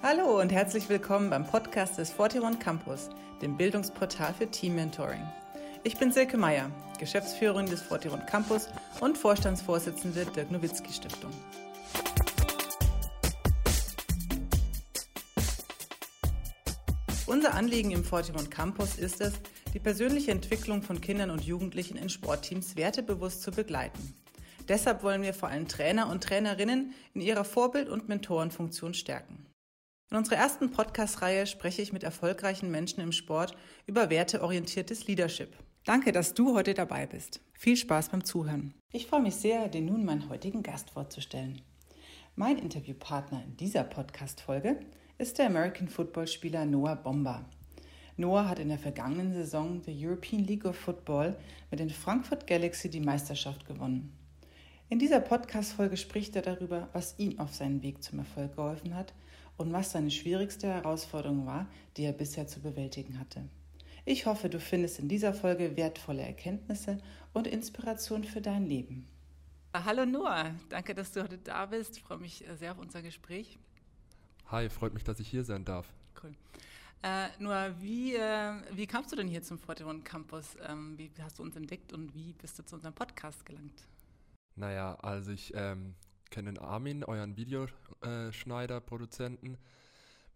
Hallo und herzlich willkommen beim Podcast des 41 Campus, dem Bildungsportal für Team Mentoring. Ich bin Silke Meyer, Geschäftsführerin des 41 Campus und Vorstandsvorsitzende der Nowitzki Stiftung. Unser Anliegen im 41 Campus ist es, die persönliche Entwicklung von Kindern und Jugendlichen in Sportteams wertebewusst zu begleiten. Deshalb wollen wir vor allem Trainer und Trainerinnen in ihrer Vorbild- und Mentorenfunktion stärken. In unserer ersten Podcast-Reihe spreche ich mit erfolgreichen Menschen im Sport über werteorientiertes Leadership. Danke, dass du heute dabei bist. Viel Spaß beim Zuhören. Ich freue mich sehr, dir nun meinen heutigen Gast vorzustellen. Mein Interviewpartner in dieser Podcast-Folge ist der American Football-Spieler Noah Bomba. Noah hat in der vergangenen Saison der European League of Football mit den Frankfurt Galaxy die Meisterschaft gewonnen. In dieser Podcast-Folge spricht er darüber, was ihm auf seinem Weg zum Erfolg geholfen hat und was seine schwierigste Herausforderung war, die er bisher zu bewältigen hatte. Ich hoffe, du findest in dieser Folge wertvolle Erkenntnisse und Inspiration für dein Leben. Hallo Noah, danke, dass du heute da bist. Ich freue mich sehr auf unser Gespräch. Hi, freut mich, dass ich hier sein darf. Cool. Äh, Noah, wie, äh, wie kamst du denn hier zum Forteron Campus? Ähm, wie hast du uns entdeckt und wie bist du zu unserem Podcast gelangt? Naja, also ich ähm, kenne den Armin, euren Videoschneider, Produzenten.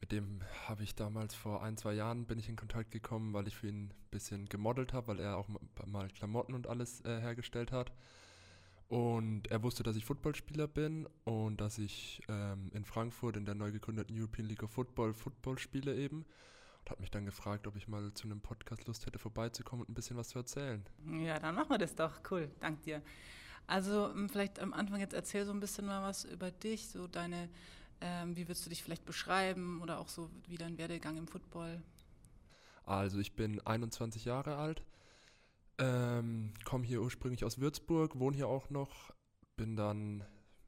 Mit dem habe ich damals vor ein, zwei Jahren bin ich in Kontakt gekommen, weil ich für ihn ein bisschen gemodelt habe, weil er auch mal Klamotten und alles äh, hergestellt hat. Und er wusste, dass ich Footballspieler bin und dass ich ähm, in Frankfurt in der neu gegründeten European League of Football Football spiele eben. Und hat mich dann gefragt, ob ich mal zu einem Podcast Lust hätte, vorbeizukommen und ein bisschen was zu erzählen. Ja, dann machen wir das doch. Cool, dank dir. Also ähm, vielleicht am Anfang jetzt erzähl so ein bisschen mal was über dich, so deine, ähm, wie würdest du dich vielleicht beschreiben oder auch so wie dein Werdegang im Football? Also ich bin 21 Jahre alt, ähm, komme hier ursprünglich aus Würzburg, wohne hier auch noch, bin dann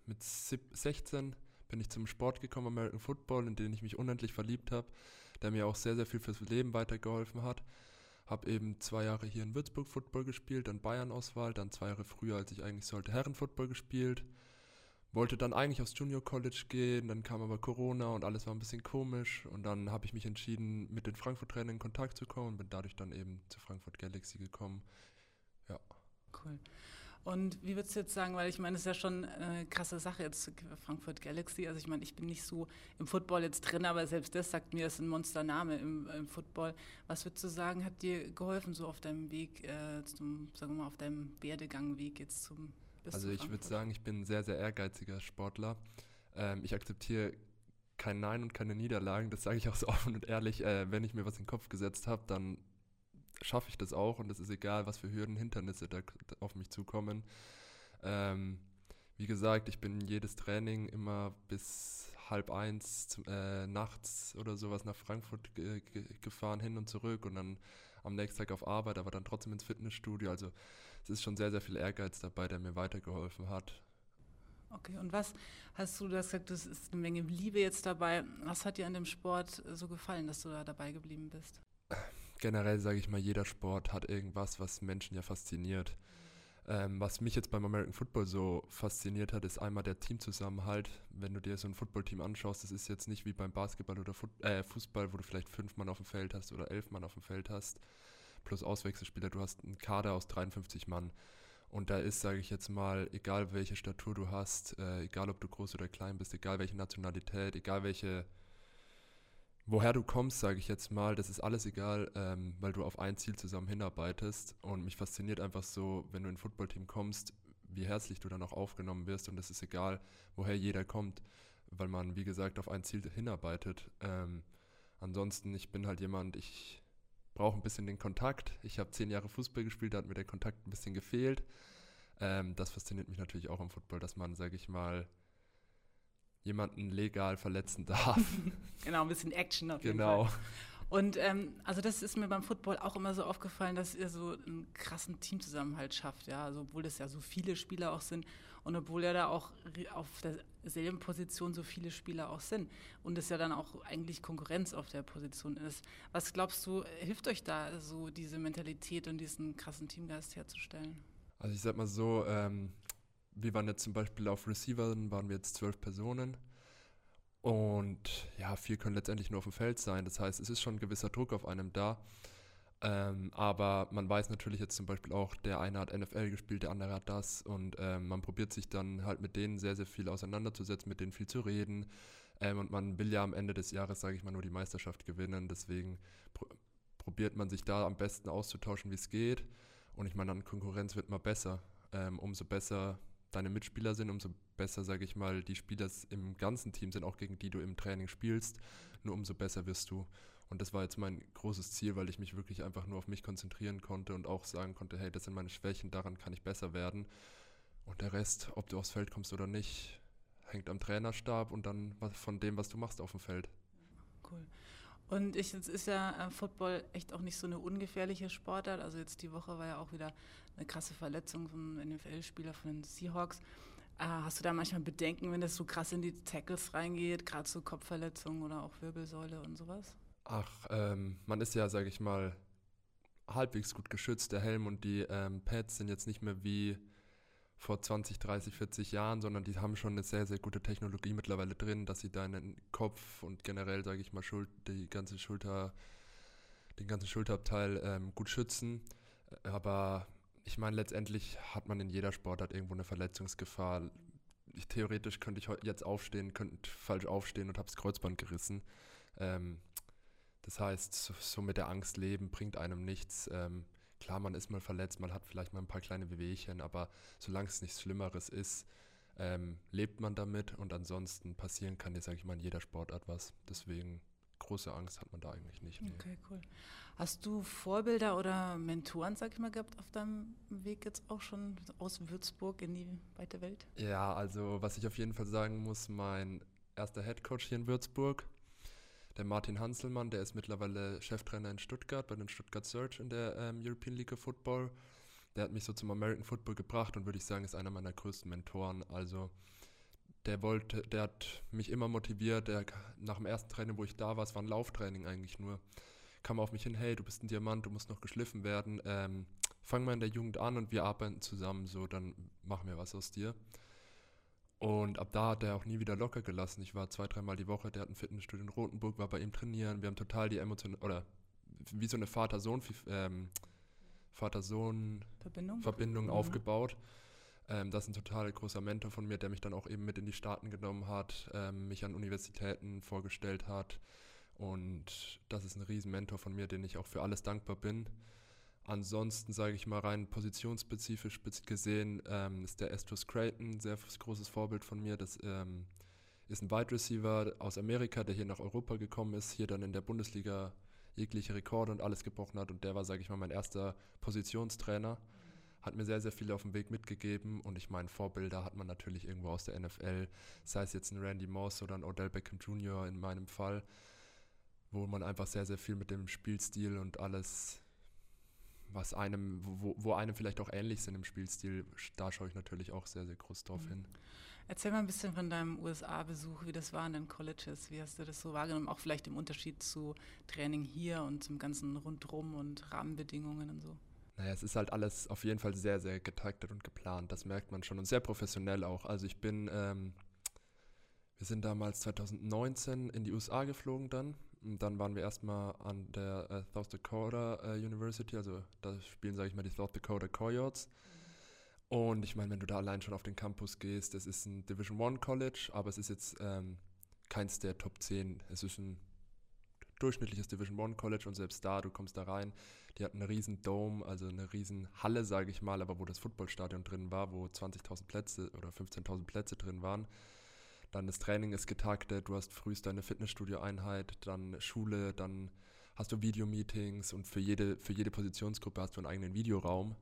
mit 16 bin ich zum Sport gekommen, American Football, in den ich mich unendlich verliebt habe, der mir auch sehr, sehr viel fürs Leben weitergeholfen hat. Habe eben zwei Jahre hier in Würzburg Football gespielt, dann Bayern-Auswahl, dann zwei Jahre früher, als ich eigentlich sollte, Herren-Football gespielt. Wollte dann eigentlich aufs Junior College gehen, dann kam aber Corona und alles war ein bisschen komisch. Und dann habe ich mich entschieden, mit den Frankfurt-Trainern in Kontakt zu kommen und bin dadurch dann eben zu Frankfurt Galaxy gekommen. Ja. Cool. Und wie würdest du jetzt sagen, weil ich meine, es ist ja schon eine krasse Sache jetzt Frankfurt Galaxy. Also ich meine, ich bin nicht so im Football jetzt drin, aber selbst das sagt mir, es ist ein Monstername im, im, Football. Was würdest du sagen, hat dir geholfen so auf deinem Weg äh, zum, sagen wir mal, auf deinem Werdegangweg jetzt zum Also ich würde sagen, ich bin ein sehr, sehr ehrgeiziger Sportler. Ähm, ich akzeptiere kein Nein und keine Niederlagen. Das sage ich auch so offen und ehrlich. Äh, wenn ich mir was in den Kopf gesetzt habe, dann schaffe ich das auch und es ist egal, was für Hürden, Hindernisse da auf mich zukommen. Ähm, wie gesagt, ich bin jedes Training immer bis halb eins äh, nachts oder sowas nach Frankfurt gefahren, hin und zurück und dann am nächsten Tag auf Arbeit, aber dann trotzdem ins Fitnessstudio. Also es ist schon sehr, sehr viel Ehrgeiz dabei, der mir weitergeholfen hat. Okay, und was hast du, du hast gesagt, es ist eine Menge Liebe jetzt dabei. Was hat dir an dem Sport so gefallen, dass du da dabei geblieben bist? generell sage ich mal, jeder Sport hat irgendwas, was Menschen ja fasziniert. Ähm, was mich jetzt beim American Football so fasziniert hat, ist einmal der Teamzusammenhalt. Wenn du dir so ein Footballteam anschaust, das ist jetzt nicht wie beim Basketball oder Foot äh, Fußball, wo du vielleicht fünf Mann auf dem Feld hast oder elf Mann auf dem Feld hast, plus Auswechselspieler. Du hast einen Kader aus 53 Mann. Und da ist, sage ich jetzt mal, egal welche Statur du hast, äh, egal ob du groß oder klein bist, egal welche Nationalität, egal welche woher du kommst, sage ich jetzt mal, das ist alles egal, ähm, weil du auf ein Ziel zusammen hinarbeitest. Und mich fasziniert einfach so, wenn du in ein Footballteam kommst, wie herzlich du dann auch aufgenommen wirst. Und es ist egal, woher jeder kommt, weil man, wie gesagt, auf ein Ziel hinarbeitet. Ähm, ansonsten, ich bin halt jemand, ich brauche ein bisschen den Kontakt. Ich habe zehn Jahre Fußball gespielt, da hat mir der Kontakt ein bisschen gefehlt. Ähm, das fasziniert mich natürlich auch im Football, dass man, sage ich mal, jemanden legal verletzen darf. genau, ein bisschen Action auf jeden genau. Fall. Und ähm, also das ist mir beim Football auch immer so aufgefallen, dass ihr so einen krassen Teamzusammenhalt schafft, ja, also obwohl es ja so viele Spieler auch sind und obwohl ja da auch auf derselben Position so viele Spieler auch sind und es ja dann auch eigentlich Konkurrenz auf der Position ist. Was glaubst du, hilft euch da so diese Mentalität und diesen krassen Teamgeist herzustellen? Also ich sag mal so, ähm, wir waren jetzt zum Beispiel auf Receivern, waren wir jetzt zwölf Personen. Und ja, vier können letztendlich nur auf dem Feld sein. Das heißt, es ist schon ein gewisser Druck auf einem da. Ähm, aber man weiß natürlich jetzt zum Beispiel auch, der eine hat NFL gespielt, der andere hat das. Und ähm, man probiert sich dann halt mit denen sehr, sehr viel auseinanderzusetzen, mit denen viel zu reden. Ähm, und man will ja am Ende des Jahres, sage ich mal, nur die Meisterschaft gewinnen. Deswegen pr probiert man sich da am besten auszutauschen, wie es geht. Und ich meine, an Konkurrenz wird mal besser. Ähm, umso besser deine Mitspieler sind, umso besser, sage ich mal, die Spieler im ganzen Team sind, auch gegen die du im Training spielst. Nur umso besser wirst du. Und das war jetzt mein großes Ziel, weil ich mich wirklich einfach nur auf mich konzentrieren konnte und auch sagen konnte, hey, das sind meine Schwächen, daran kann ich besser werden. Und der Rest, ob du aufs Feld kommst oder nicht, hängt am Trainerstab und dann von dem, was du machst auf dem Feld. Cool. Und ich, jetzt ist ja äh, Football echt auch nicht so eine ungefährliche Sportart. Also jetzt die Woche war ja auch wieder eine krasse Verletzung von NFL-Spieler von den Seahawks. Äh, hast du da manchmal Bedenken, wenn das so krass in die Tackles reingeht, gerade so Kopfverletzungen oder auch Wirbelsäule und sowas? Ach, ähm, man ist ja, sage ich mal, halbwegs gut geschützt. Der Helm und die ähm, Pads sind jetzt nicht mehr wie vor 20, 30, 40 Jahren, sondern die haben schon eine sehr, sehr gute Technologie mittlerweile drin, dass sie deinen Kopf und generell, sage ich mal, Schul die ganze Schulter, den ganzen Schulterabteil ähm, gut schützen. Aber ich meine, letztendlich hat man in jeder Sportart irgendwo eine Verletzungsgefahr. Ich, theoretisch könnte ich jetzt aufstehen, könnte falsch aufstehen und habe das Kreuzband gerissen. Ähm, das heißt, so, mit der Angst leben bringt einem nichts. Ähm, klar, man ist mal verletzt, man hat vielleicht mal ein paar kleine Wehwehchen, aber solange es nichts Schlimmeres ist, ähm, lebt man damit und ansonsten passieren kann dir, sage ich mal, in jeder Sportart was. Deswegen große Angst hat man da eigentlich nicht. Nee. Okay, cool. Hast du Vorbilder oder Mentoren, sag ich mal, gehabt auf deinem Weg jetzt auch schon aus Würzburg in die weite Welt? Ja, also was ich auf jeden Fall sagen muss, mein erster Headcoach hier in Würzburg, der Martin Hanselmann, der ist mittlerweile Cheftrainer in Stuttgart bei den Stuttgart Search in der ähm, European League of Football. Der hat mich so zum American Football gebracht und würde ich sagen, ist einer meiner größten Mentoren. Also der wollte, der hat mich immer motiviert. Der, nach dem ersten Training, wo ich da war, es war ein Lauftraining eigentlich nur, kam auf mich hin, hey, du bist ein Diamant, du musst noch geschliffen werden. Ähm, fang mal in der Jugend an und wir arbeiten zusammen, so dann machen wir was aus dir. Und ab da hat er auch nie wieder locker gelassen. Ich war zwei, dreimal die Woche, der hat ein Fitnessstudio in Rotenburg, war bei ihm trainieren. Wir haben total die Emotionen, oder wie so eine Vater-Sohn, ähm, Vater-Sohn-Verbindung Verbindung mhm. aufgebaut. Ähm, das ist ein total großer Mentor von mir, der mich dann auch eben mit in die Staaten genommen hat, ähm, mich an Universitäten vorgestellt hat. Und das ist ein Riesenmentor von mir, den ich auch für alles dankbar bin. Ansonsten sage ich mal rein positionsspezifisch gesehen ähm, ist der Estus Creighton sehr großes Vorbild von mir. Das ähm, ist ein Wide Receiver aus Amerika, der hier nach Europa gekommen ist, hier dann in der Bundesliga jegliche Rekorde und alles gebrochen hat und der war, sage ich mal, mein erster Positionstrainer. Hat mir sehr, sehr viel auf dem Weg mitgegeben und ich meine, Vorbilder hat man natürlich irgendwo aus der NFL, sei es jetzt ein Randy Moss oder ein Odell Beckham Jr. in meinem Fall, wo man einfach sehr, sehr viel mit dem Spielstil und alles was einem, wo, wo einem vielleicht auch ähnlich sind im Spielstil, da schaue ich natürlich auch sehr, sehr groß drauf mhm. hin. Erzähl mal ein bisschen von deinem USA-Besuch, wie das war in den Colleges, wie hast du das so wahrgenommen, auch vielleicht im Unterschied zu Training hier und zum ganzen Rundrum und Rahmenbedingungen und so. Naja, es ist halt alles auf jeden Fall sehr, sehr getaktet und geplant, das merkt man schon und sehr professionell auch. Also ich bin, ähm, wir sind damals 2019 in die USA geflogen dann dann waren wir erstmal an der äh, South Dakota äh, University, also da spielen, sage ich mal, die South Dakota Coyotes. Und ich meine, wenn du da allein schon auf den Campus gehst, das ist ein Division One College, aber es ist jetzt ähm, keins der Top 10. Es ist ein durchschnittliches Division One College und selbst da, du kommst da rein, die hatten einen riesen Dome, also eine riesen Halle, sage ich mal, aber wo das Footballstadion drin war, wo 20.000 Plätze oder 15.000 Plätze drin waren. Dann das Training ist getaktet, du hast frühst deine Fitnessstudio-Einheit, dann Schule, dann hast du Videomeetings und für jede, für jede Positionsgruppe hast du einen eigenen Videoraum.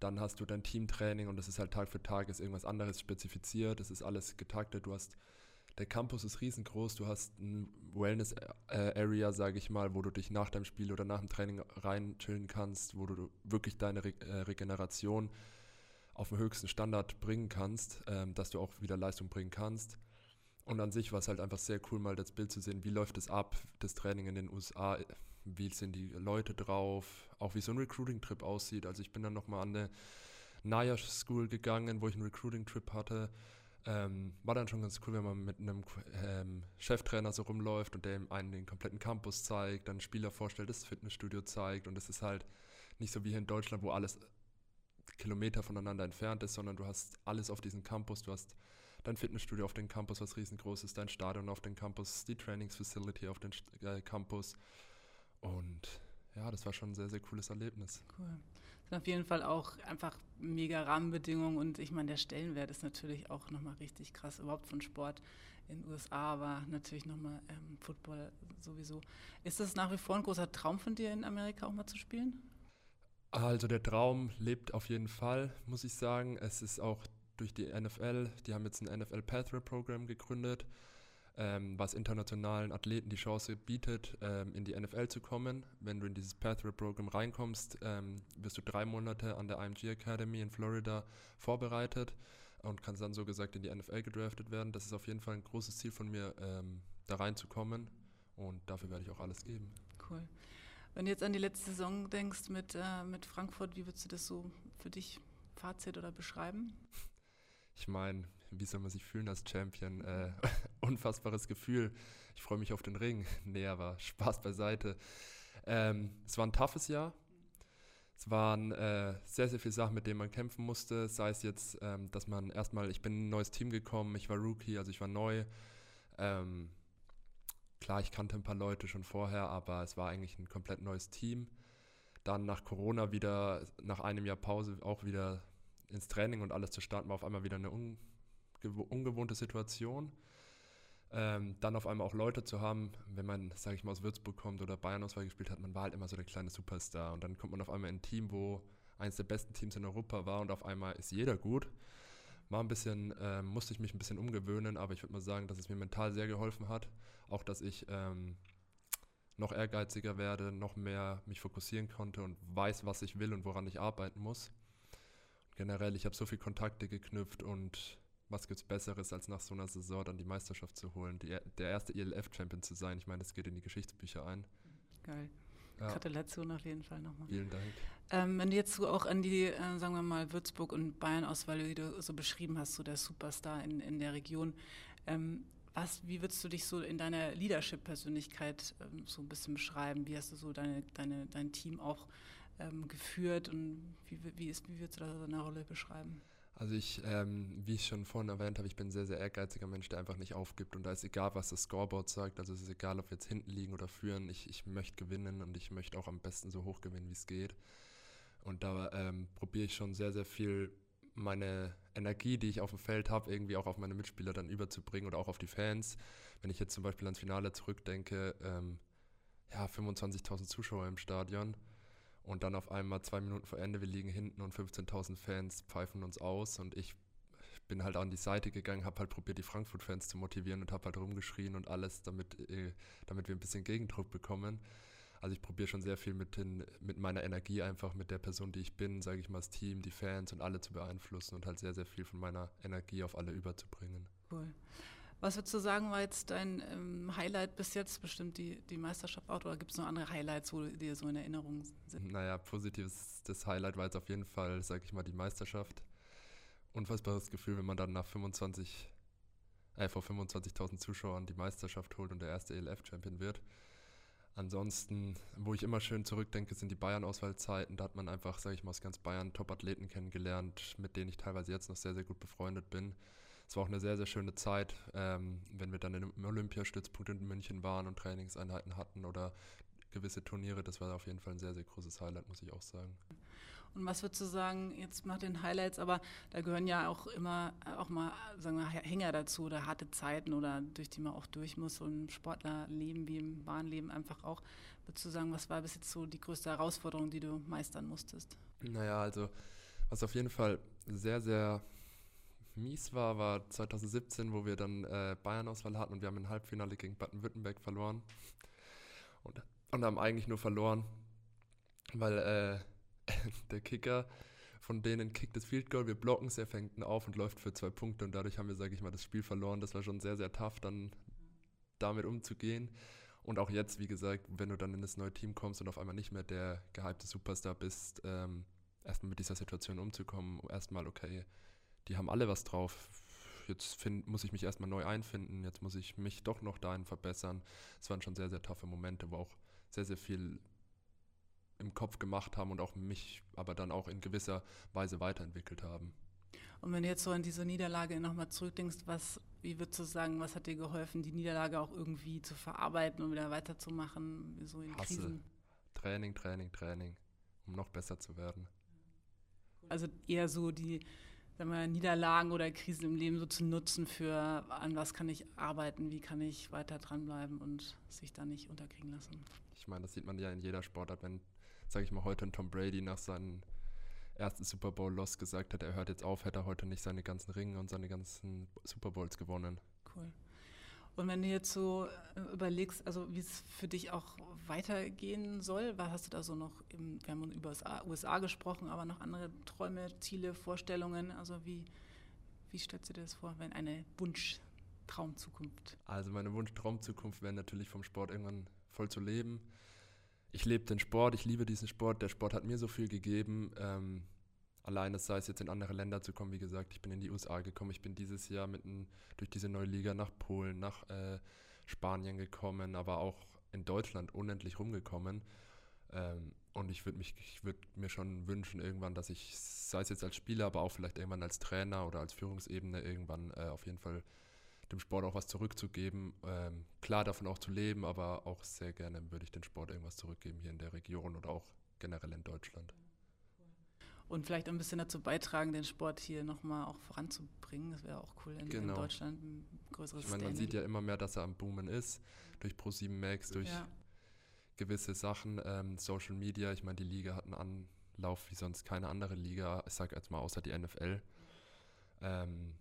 Dann hast du dein Teamtraining und das ist halt Tag für Tag, ist irgendwas anderes spezifiziert, das ist alles getaktet. Du hast, der Campus ist riesengroß, du hast ein Wellness-Area, sage ich mal, wo du dich nach deinem Spiel oder nach dem Training rein chillen kannst, wo du wirklich deine Re äh, Regeneration auf den höchsten Standard bringen kannst, ähm, dass du auch wieder Leistung bringen kannst. Und an sich war es halt einfach sehr cool, mal das Bild zu sehen, wie läuft es ab, das Training in den USA, wie sind die Leute drauf, auch wie so ein Recruiting-Trip aussieht. Also ich bin dann nochmal an eine Naya School gegangen, wo ich einen Recruiting-Trip hatte, Ähm, war dann schon ganz cool, wenn man mit einem ähm, Cheftrainer so rumläuft und der einen den kompletten Campus zeigt, dann Spieler vorstellt, das Fitnessstudio zeigt. Und es ist halt nicht so wie hier in Deutschland, wo alles Kilometer voneinander entfernt ist, sondern du hast alles auf diesem Campus, du hast dein Fitnessstudio auf dem Campus, was riesengroß ist, dein Stadion auf dem Campus, die Trainingsfacility auf dem äh, Campus und ja, das war schon ein sehr, sehr cooles Erlebnis. Cool. Das sind auf jeden Fall auch einfach mega Rahmenbedingungen und ich meine, der Stellenwert ist natürlich auch nochmal richtig krass, überhaupt von Sport in den USA, aber natürlich nochmal ähm, Football sowieso. Ist das nach wie vor ein großer Traum von dir, in Amerika auch mal zu spielen? Also der Traum lebt auf jeden Fall, muss ich sagen. Es ist auch durch die NFL, die haben jetzt ein NFL Pathway Program gegründet ähm, was internationalen Athleten die Chance bietet, ähm, in die NFL zu kommen. Wenn du in dieses Pathway-Programm reinkommst, ähm, wirst du drei Monate an der IMG Academy in Florida vorbereitet und kannst dann so gesagt in die NFL gedraftet werden. Das ist auf jeden Fall ein großes Ziel von mir, ähm, da reinzukommen und dafür werde ich auch alles geben. Cool. Wenn du jetzt an die letzte Saison denkst mit, äh, mit Frankfurt, wie würdest du das so für dich Fazit oder beschreiben? Ich meine, wie soll man sich fühlen als Champion? Äh, unfassbares Gefühl. Ich freue mich auf den Ring. Nee, aber Spaß beiseite. Ähm, es war ein toughes Jahr. Es waren äh, sehr, sehr viele Sachen, mit denen man kämpfen musste. Sei es jetzt, ähm, dass man erstmal, ich bin in ein neues Team gekommen, ich war Rookie, also ich war neu. Ähm, klar, ich kannte ein paar Leute schon vorher, aber es war eigentlich ein komplett neues Team. Dann nach Corona wieder, nach einem Jahr Pause auch wieder ins Training und alles zu starten, war auf einmal wieder eine unge ungewohnte Situation. Ähm, dann auf einmal auch Leute zu haben, wenn man, sage ich mal, aus Würzburg kommt oder Bayern Auswahl gespielt hat, man war halt immer so der kleine Superstar. Und dann kommt man auf einmal in ein Team, wo eines der besten Teams in Europa war und auf einmal ist jeder gut. War ein bisschen, äh, musste ich mich ein bisschen umgewöhnen, aber ich würde mal sagen, dass es mir mental sehr geholfen hat. Auch, dass ich ähm, noch ehrgeiziger werde, noch mehr mich fokussieren konnte und weiß, was ich will und woran ich arbeiten muss generell, ich habe so viele Kontakte geknüpft und was gibt es Besseres, als nach so einer Saison dann die Meisterschaft zu holen, die, der erste ELF-Champion zu sein. Ich meine, das geht in die Geschichtsbücher ein. Geil. Ja. Gratulation auf jeden Fall nochmal. Vielen Dank. Ähm, wenn du jetzt so auch an die, äh, sagen wir mal, Würzburg und Bayern-Auswahl, die du so beschrieben hast, so der Superstar in, in der Region, ähm, was, wie würdest du dich so in deiner Leadership-Persönlichkeit ähm, so ein bisschen beschreiben? Wie hast du so deine, deine, dein Team auch ähm, geführt und wie, wie, ist, wie würdest du da deine Rolle beschreiben? Also ich, ähm, wie ich schon vorhin erwähnt habe, ich bin ein sehr, sehr ehrgeiziger Mensch, der einfach nicht aufgibt. Und da ist egal, was das Scoreboard sagt. Also es ist egal, ob wir jetzt hinten liegen oder führen. Ich, ich möchte gewinnen und ich möchte auch am besten so hoch gewinnen, wie es geht. Und da ähm, probiere ich schon sehr, sehr viel meine Energie, die ich auf dem Feld habe, irgendwie auch auf meine Mitspieler dann überzubringen oder auch auf die Fans. Wenn ich jetzt zum Beispiel ans Finale zurückdenke, ähm, ja, 25.000 Zuschauer im Stadion und dann auf einmal zwei Minuten vor Ende, wir liegen hinten und 15.000 Fans pfeifen uns aus und ich bin halt an die Seite gegangen, habe halt probiert, die Frankfurt-Fans zu motivieren und habe halt rumgeschrien und alles, damit, äh, damit wir ein bisschen Gegendruck bekommen. Also ich probiere schon sehr viel mit, den, mit meiner Energie einfach, mit der Person, die ich bin, sage ich mal, das Team, die Fans und alle zu beeinflussen und halt sehr, sehr viel von meiner Energie auf alle überzubringen. Cool. Was würdest du sagen, war jetzt dein ähm, Highlight bis jetzt? Bestimmt die, die Meisterschaft auch oder gibt es noch andere Highlights, wo dir so in Erinnerung sind? Naja, positives das Highlight war jetzt auf jeden Fall, sage ich mal, die Meisterschaft. Unfassbares Gefühl, wenn man dann nach 25, äh, vor 25.000 Zuschauern die Meisterschaft holt und der erste ELF-Champion wird. Ansonsten, wo ich immer schön zurückdenke, sind die Bayern-Auswahlzeiten. Da hat man einfach, sage ich mal, aus ganz Bayern Top-Athleten kennengelernt, mit denen ich teilweise jetzt noch sehr, sehr gut befreundet bin es war auch eine sehr, sehr schöne Zeit, ähm, wenn wir dann im Olympiastützpunkt in München waren und Trainingseinheiten hatten oder gewisse Turniere. Das war auf jeden Fall ein sehr, sehr großes Highlight, muss ich auch sagen. Und was würdest du sagen, jetzt nach den Highlights, aber da gehören ja auch immer auch mal, sagen wir, Hänger dazu oder harte Zeiten oder durch die man auch durch muss, so ein Sportlerleben wie im Bahnleben einfach auch. Würdest du sagen, was war bis jetzt so die größte Herausforderung, die du meistern musstest? Naja, also was auf jeden Fall sehr, sehr mies war, war 2017, wo wir dann äh, Bayern-Auswahl hatten und wir haben ein Halbfinale gegen Baden-Württemberg verloren. Und, und haben eigentlich nur verloren, weil äh, der Kicker von denen kickt das Field Goal, wir blocken es, er fängt ihn auf und läuft für zwei Punkte und dadurch haben wir, sage ich mal, das Spiel verloren. Das war schon sehr, sehr tough, dann damit umzugehen. Und auch jetzt, wie gesagt, wenn du dann in das neue Team kommst und auf einmal nicht mehr der gehypte Superstar bist, ähm, erstmal mit dieser Situation umzukommen, erstmal, okay, die haben alle was drauf. jetzt find, muss ich mich erstmal neu einfinden, jetzt muss ich mich doch noch dahin verbessern. Es waren schon sehr, sehr taffe Momente, wo auch sehr, sehr viel im Kopf gemacht haben und auch mich aber dann auch in gewisser Weise weiterentwickelt haben. Und wenn du jetzt so an diese Niederlage nochmal zurückdenkst, was, wie würdest du sagen, was hat dir geholfen, die Niederlage auch irgendwie zu verarbeiten und wieder weiterzumachen, so in Hasse. Krisen? Training, Training, Training, um noch besser zu werden. Also eher so die sagen wir, Niederlagen oder Krisen im Leben so zu nutzen für, an was kann ich arbeiten, wie kann ich weiter dranbleiben und sich da nicht unterkriegen lassen. Ich meine, das sieht man ja in jeder Sportart, wenn, sage ich mal, heute ein Tom Brady nach seinem ersten Super Bowl Loss gesagt hat, er hört jetzt auf, hätte er heute nicht seine ganzen Ringe und seine ganzen Super Bowls gewonnen. Cool. Und wenn du jetzt so äh, überlegst, also wie es für dich auch weitergehen soll, was hast du da so noch, im, wir haben über USA, USA gesprochen, aber noch andere Träume, Ziele, Vorstellungen, also wie, wie stellst du dir das vor, wenn eine Wunsch-Traumzukunft? Also meine Wunsch-Traumzukunft wäre natürlich vom Sport irgendwann voll zu leben. Ich lebe den Sport, ich liebe diesen Sport, der Sport hat mir so viel gegeben. Ähm, alleine sei es jetzt in andere Länder zu kommen, wie gesagt, ich bin in die USA gekommen, ich bin dieses Jahr mit ein, durch diese neue Liga nach Polen, nach äh, Spanien gekommen, aber auch in Deutschland unendlich rumgekommen. Ähm, und ich würde mich, mir schon wünschen, irgendwann, dass ich, sei es jetzt als Spieler, aber auch vielleicht irgendwann als Trainer oder als Führungsebene, irgendwann äh, auf jeden Fall dem Sport auch was zurückzugeben. Ähm, klar davon auch zu leben, aber auch sehr gerne würde ich den Sport irgendwas zurückgeben hier in der Region oder auch generell in Deutschland und vielleicht ein bisschen dazu beitragen, den Sport hier nochmal auch voranzubringen. Das wäre auch cool in, genau. in, Deutschland, ein größeres Ich meine, man sieht ja immer mehr, dass er am Boomen ist, durch Pro7 Max, durch ja. gewisse Sachen, ähm, Social Media. Ich meine, die Liga hat einen Anlauf wie sonst keine andere Liga, ich sage jetzt mal außer die NFL. Ähm,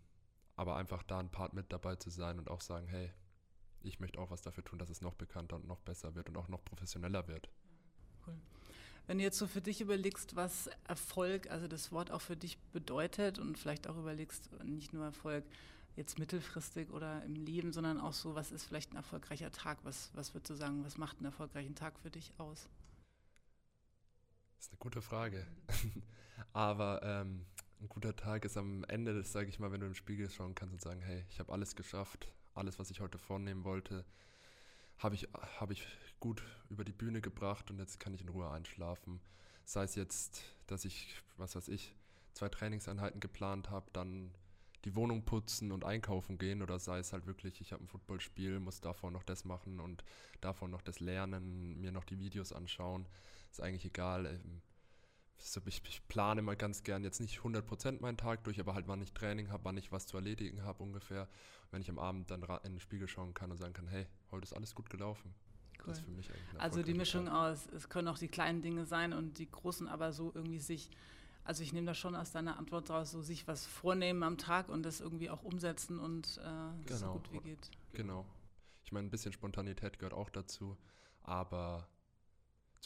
aber einfach da ein Part mit dabei zu sein und auch sagen, hey, ich möchte auch was dafür tun, dass es noch bekannter und noch besser wird und auch noch professioneller wird. Cool. Wenn du jetzt so für dich überlegst, was Erfolg, also das Wort auch für dich bedeutet und vielleicht auch überlegst, nicht nur Erfolg jetzt mittelfristig oder im Leben, sondern auch so, was ist vielleicht ein erfolgreicher Tag? Was, was würdest du sagen, was macht einen erfolgreichen Tag für dich aus? Das ist eine gute Frage. Aber ähm, ein guter Tag ist am Ende, sage ich mal, wenn du im Spiegel schauen kannst und sagen, hey, ich habe alles geschafft, alles, was ich heute vornehmen wollte, habe ich, hab ich gut über die Bühne gebracht und jetzt kann ich in Ruhe einschlafen. Sei es jetzt, dass ich, was weiß ich, zwei Trainingseinheiten geplant habe, dann die Wohnung putzen und einkaufen gehen oder sei es halt wirklich, ich habe ein Footballspiel, muss davor noch das machen und davor noch das lernen, mir noch die Videos anschauen. Ist eigentlich egal. Ähm, ich, ich plane mal ganz gern jetzt nicht 100% meinen Tag durch, aber halt wann ich Training habe, wann ich was zu erledigen habe ungefähr. Wenn ich am Abend dann in den Spiegel schauen kann und sagen kann, hey, heute ist alles gut gelaufen. Cool. Das ist für mich eigentlich Also die Mischung Tag. aus, es können auch die kleinen Dinge sein und die großen, aber so irgendwie sich, also ich nehme da schon aus deiner Antwort raus, so sich was vornehmen am Tag und das irgendwie auch umsetzen und äh, genau. so gut wie geht. Genau. Ich meine, ein bisschen Spontanität gehört auch dazu, aber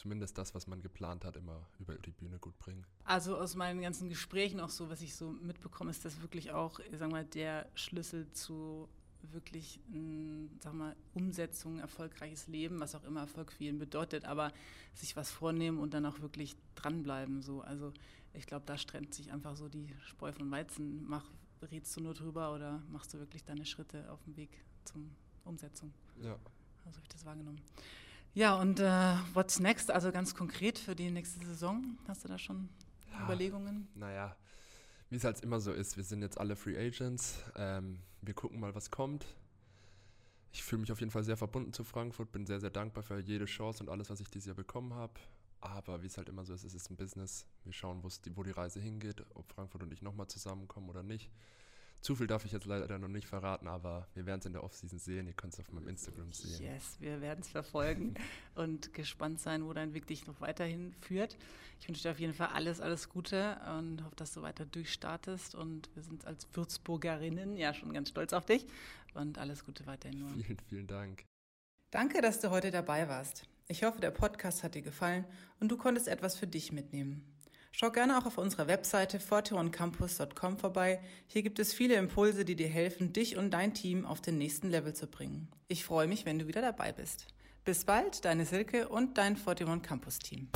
zumindest das, was man geplant hat, immer über die Bühne gut bringen. Also aus meinen ganzen Gesprächen auch so, was ich so mitbekomme, ist das wirklich auch, ich sag mal, der Schlüssel zu wirklich, sag mal, Umsetzung, erfolgreiches Leben, was auch immer Erfolg für ihn bedeutet, aber sich was vornehmen und dann auch wirklich dranbleiben. So. Also ich glaube, da trennt sich einfach so die Spreu von Weizen. Mach, redst du nur drüber oder machst du wirklich deine Schritte auf dem Weg zur Umsetzung? Ja. Also habe ich das wahrgenommen. Ja, und äh, what's next? Also ganz konkret für die nächste Saison? Hast du da schon ja, Überlegungen? Naja, wie es halt immer so ist, wir sind jetzt alle Free Agents. Ähm, wir gucken mal, was kommt. Ich fühle mich auf jeden Fall sehr verbunden zu Frankfurt, bin sehr, sehr dankbar für jede Chance und alles, was ich dieses Jahr bekommen habe. Aber wie es halt immer so ist, es ist ein Business. Wir schauen, die, wo die Reise hingeht, ob Frankfurt und ich nochmal zusammenkommen oder nicht. Zu viel darf ich jetzt leider noch nicht verraten, aber wir werden es in der Offseason sehen. Ihr könnt es auf meinem Instagram sehen. Yes, wir werden es verfolgen und gespannt sein, wo dein Weg dich noch weiterhin führt. Ich wünsche dir auf jeden Fall alles, alles Gute und hoffe, dass du weiter durchstartest. Und wir sind als Würzburgerinnen ja schon ganz stolz auf dich und alles Gute weiterhin. Nur. Vielen, vielen Dank. Danke, dass du heute dabei warst. Ich hoffe, der Podcast hat dir gefallen und du konntest etwas für dich mitnehmen. Schau gerne auch auf unserer Webseite forteoncampus.com vorbei. Hier gibt es viele Impulse, die dir helfen, dich und dein Team auf den nächsten Level zu bringen. Ich freue mich, wenn du wieder dabei bist. Bis bald, deine Silke und dein Forteon Campus Team.